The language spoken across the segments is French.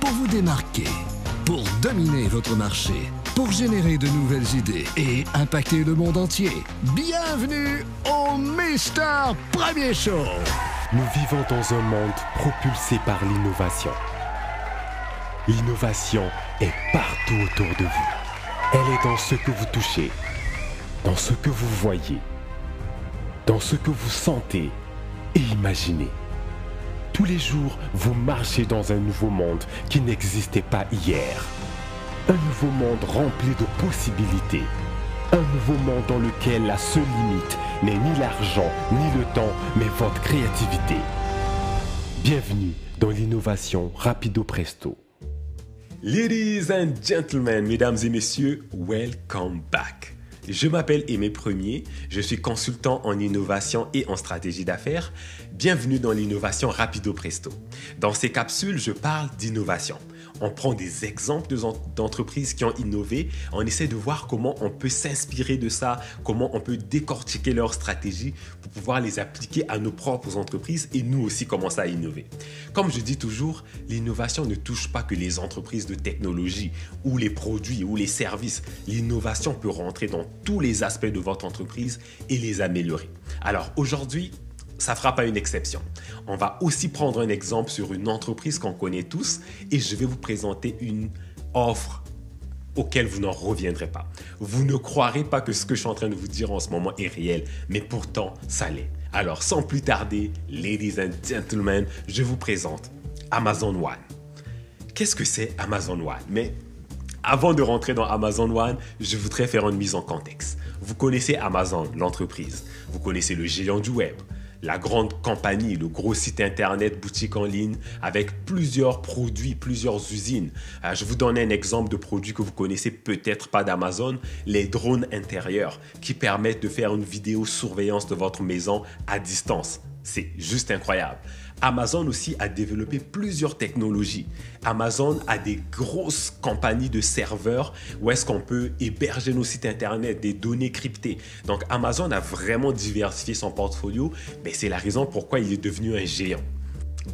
pour vous démarquer, pour dominer votre marché, pour générer de nouvelles idées et impacter le monde entier. Bienvenue au Mister Premier Show. Nous vivons dans un monde propulsé par l'innovation. L'innovation est partout autour de vous. Elle est dans ce que vous touchez, dans ce que vous voyez, dans ce que vous sentez et imaginez. Tous les jours, vous marchez dans un nouveau monde qui n'existait pas hier. Un nouveau monde rempli de possibilités. Un nouveau monde dans lequel la seule limite n'est ni l'argent, ni le temps, mais votre créativité. Bienvenue dans l'innovation Rapido Presto. Ladies and gentlemen, mesdames et messieurs, welcome back. Je m'appelle Aimé Premier, je suis consultant en innovation et en stratégie d'affaires. Bienvenue dans l'innovation Rapido Presto. Dans ces capsules, je parle d'innovation on prend des exemples d'entreprises qui ont innové, on essaie de voir comment on peut s'inspirer de ça, comment on peut décortiquer leurs stratégies pour pouvoir les appliquer à nos propres entreprises et nous aussi commencer à innover. Comme je dis toujours, l'innovation ne touche pas que les entreprises de technologie ou les produits ou les services. L'innovation peut rentrer dans tous les aspects de votre entreprise et les améliorer. Alors aujourd'hui, ça fera pas une exception. On va aussi prendre un exemple sur une entreprise qu'on connaît tous et je vais vous présenter une offre auquel vous n'en reviendrez pas. Vous ne croirez pas que ce que je suis en train de vous dire en ce moment est réel, mais pourtant ça l'est. Alors sans plus tarder, ladies and gentlemen, je vous présente Amazon One. Qu'est-ce que c'est Amazon One? Mais avant de rentrer dans Amazon One, je voudrais faire une mise en contexte. Vous connaissez Amazon, l'entreprise. Vous connaissez le géant du web la grande compagnie, le gros site internet, boutique en ligne avec plusieurs produits, plusieurs usines. Euh, je vous donne un exemple de produit que vous connaissez peut-être pas d'Amazon, les drones intérieurs qui permettent de faire une vidéo surveillance de votre maison à distance. C'est juste incroyable. Amazon aussi a développé plusieurs technologies. Amazon a des grosses compagnies de serveurs où est-ce qu'on peut héberger nos sites internet, des données cryptées. Donc Amazon a vraiment diversifié son portfolio, mais c'est la raison pourquoi il est devenu un géant.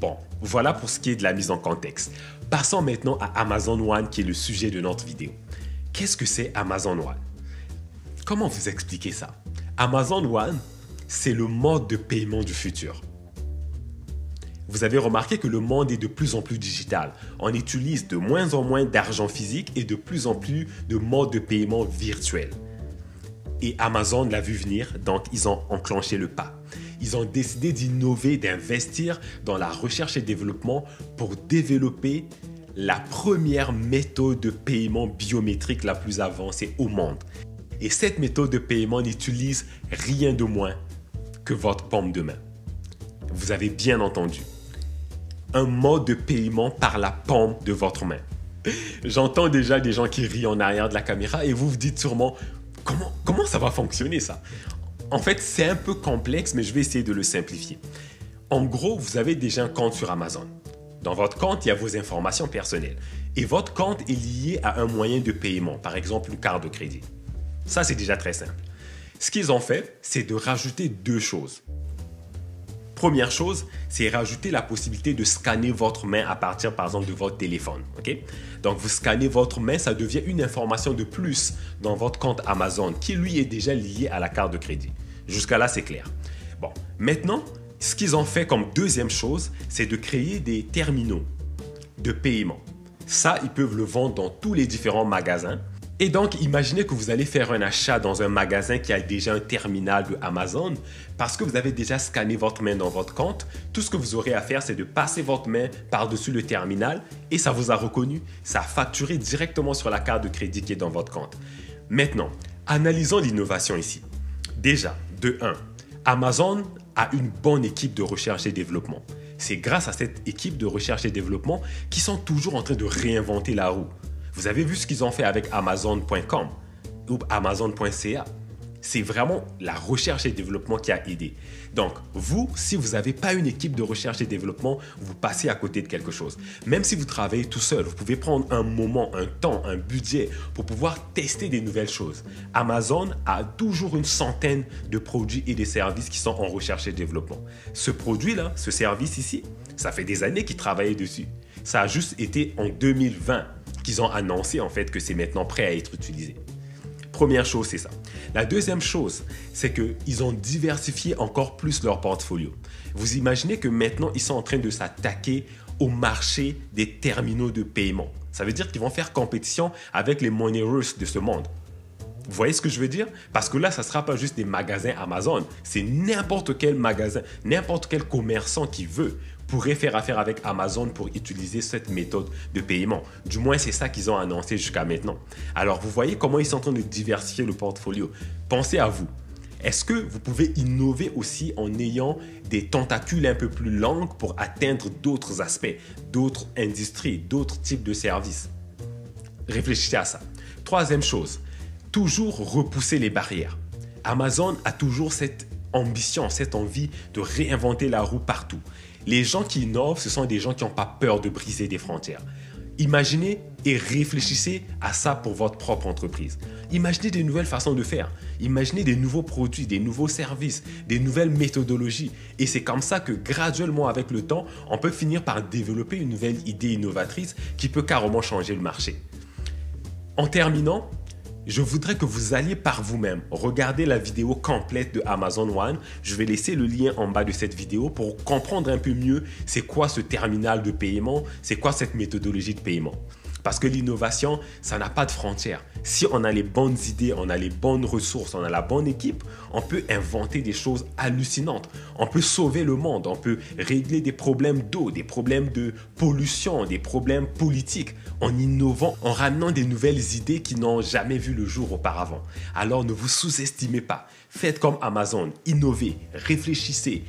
Bon, voilà pour ce qui est de la mise en contexte. Passons maintenant à Amazon One qui est le sujet de notre vidéo. Qu'est-ce que c'est Amazon One? Comment vous expliquer ça? Amazon One, c'est le mode de paiement du futur. Vous avez remarqué que le monde est de plus en plus digital. On utilise de moins en moins d'argent physique et de plus en plus de modes de paiement virtuels. Et Amazon l'a vu venir, donc ils ont enclenché le pas. Ils ont décidé d'innover, d'investir dans la recherche et développement pour développer la première méthode de paiement biométrique la plus avancée au monde. Et cette méthode de paiement n'utilise rien de moins que votre paume de main. Vous avez bien entendu un mode de paiement par la paume de votre main. J'entends déjà des gens qui rient en arrière de la caméra et vous vous dites sûrement comment, comment ça va fonctionner ça? En fait, c'est un peu complexe, mais je vais essayer de le simplifier. En gros, vous avez déjà un compte sur Amazon. Dans votre compte, il y a vos informations personnelles. Et votre compte est lié à un moyen de paiement, par exemple une carte de crédit. Ça, c'est déjà très simple. Ce qu'ils ont fait, c'est de rajouter deux choses. Première chose, c'est rajouter la possibilité de scanner votre main à partir, par exemple, de votre téléphone. Donc, vous scannez votre main, ça devient une information de plus dans votre compte Amazon qui, lui, est déjà lié à la carte de crédit. Jusqu'à là, c'est clair. Bon, maintenant, ce qu'ils ont fait comme deuxième chose, c'est de créer des terminaux de paiement. Ça, ils peuvent le vendre dans tous les différents magasins et donc, imaginez que vous allez faire un achat dans un magasin qui a déjà un terminal de Amazon parce que vous avez déjà scanné votre main dans votre compte. Tout ce que vous aurez à faire, c'est de passer votre main par-dessus le terminal et ça vous a reconnu. Ça a facturé directement sur la carte de crédit qui est dans votre compte. Maintenant, analysons l'innovation ici. Déjà, de 1, Amazon a une bonne équipe de recherche et développement. C'est grâce à cette équipe de recherche et développement qu'ils sont toujours en train de réinventer la roue. Vous avez vu ce qu'ils ont fait avec Amazon.com ou Amazon.ca. C'est vraiment la recherche et développement qui a aidé. Donc, vous, si vous n'avez pas une équipe de recherche et développement, vous passez à côté de quelque chose. Même si vous travaillez tout seul, vous pouvez prendre un moment, un temps, un budget pour pouvoir tester des nouvelles choses. Amazon a toujours une centaine de produits et de services qui sont en recherche et développement. Ce produit-là, ce service ici, ça fait des années qu'ils travaillent dessus. Ça a juste été en 2020 qu'ils ont annoncé en fait que c'est maintenant prêt à être utilisé. Première chose, c'est ça. La deuxième chose, c'est qu'ils ont diversifié encore plus leur portfolio. Vous imaginez que maintenant, ils sont en train de s'attaquer au marché des terminaux de paiement. Ça veut dire qu'ils vont faire compétition avec les money de ce monde. Vous voyez ce que je veux dire? Parce que là, ça ne sera pas juste des magasins Amazon. C'est n'importe quel magasin, n'importe quel commerçant qui veut pourrait faire affaire avec Amazon pour utiliser cette méthode de paiement. Du moins, c'est ça qu'ils ont annoncé jusqu'à maintenant. Alors, vous voyez comment ils sont en train de diversifier le portfolio. Pensez à vous. Est-ce que vous pouvez innover aussi en ayant des tentacules un peu plus longues pour atteindre d'autres aspects, d'autres industries, d'autres types de services? Réfléchissez à ça. Troisième chose, toujours repousser les barrières. Amazon a toujours cette ambition, cette envie de réinventer la roue partout. Les gens qui innovent, ce sont des gens qui n'ont pas peur de briser des frontières. Imaginez et réfléchissez à ça pour votre propre entreprise. Imaginez des nouvelles façons de faire. Imaginez des nouveaux produits, des nouveaux services, des nouvelles méthodologies. Et c'est comme ça que graduellement, avec le temps, on peut finir par développer une nouvelle idée innovatrice qui peut carrément changer le marché. En terminant, je voudrais que vous alliez par vous-même regarder la vidéo complète de Amazon One. Je vais laisser le lien en bas de cette vidéo pour comprendre un peu mieux c'est quoi ce terminal de paiement, c'est quoi cette méthodologie de paiement. Parce que l'innovation, ça n'a pas de frontières. Si on a les bonnes idées, on a les bonnes ressources, on a la bonne équipe, on peut inventer des choses hallucinantes. On peut sauver le monde, on peut régler des problèmes d'eau, des problèmes de pollution, des problèmes politiques en innovant, en ramenant des nouvelles idées qui n'ont jamais vu le jour auparavant. Alors ne vous sous-estimez pas. Faites comme Amazon, innovez, réfléchissez,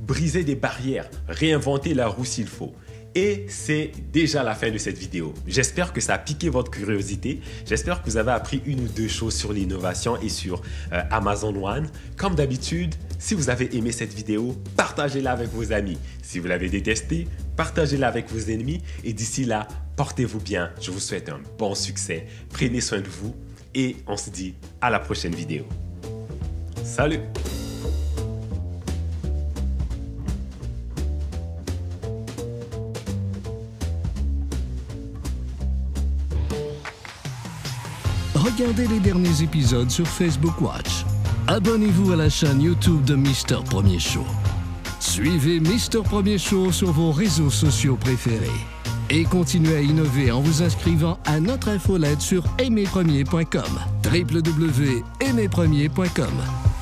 brisez des barrières, réinventez la roue s'il faut. Et c'est déjà la fin de cette vidéo. J'espère que ça a piqué votre curiosité. J'espère que vous avez appris une ou deux choses sur l'innovation et sur euh, Amazon One. Comme d'habitude, si vous avez aimé cette vidéo, partagez-la avec vos amis. Si vous l'avez détestée, partagez-la avec vos ennemis. Et d'ici là, portez-vous bien. Je vous souhaite un bon succès. Prenez soin de vous. Et on se dit à la prochaine vidéo. Salut Regardez les derniers épisodes sur Facebook Watch. Abonnez-vous à la chaîne YouTube de Mister Premier Show. Suivez Mister Premier Show sur vos réseaux sociaux préférés. Et continuez à innover en vous inscrivant à notre infolette sur aimerpremier.com. www.aimerpremier.com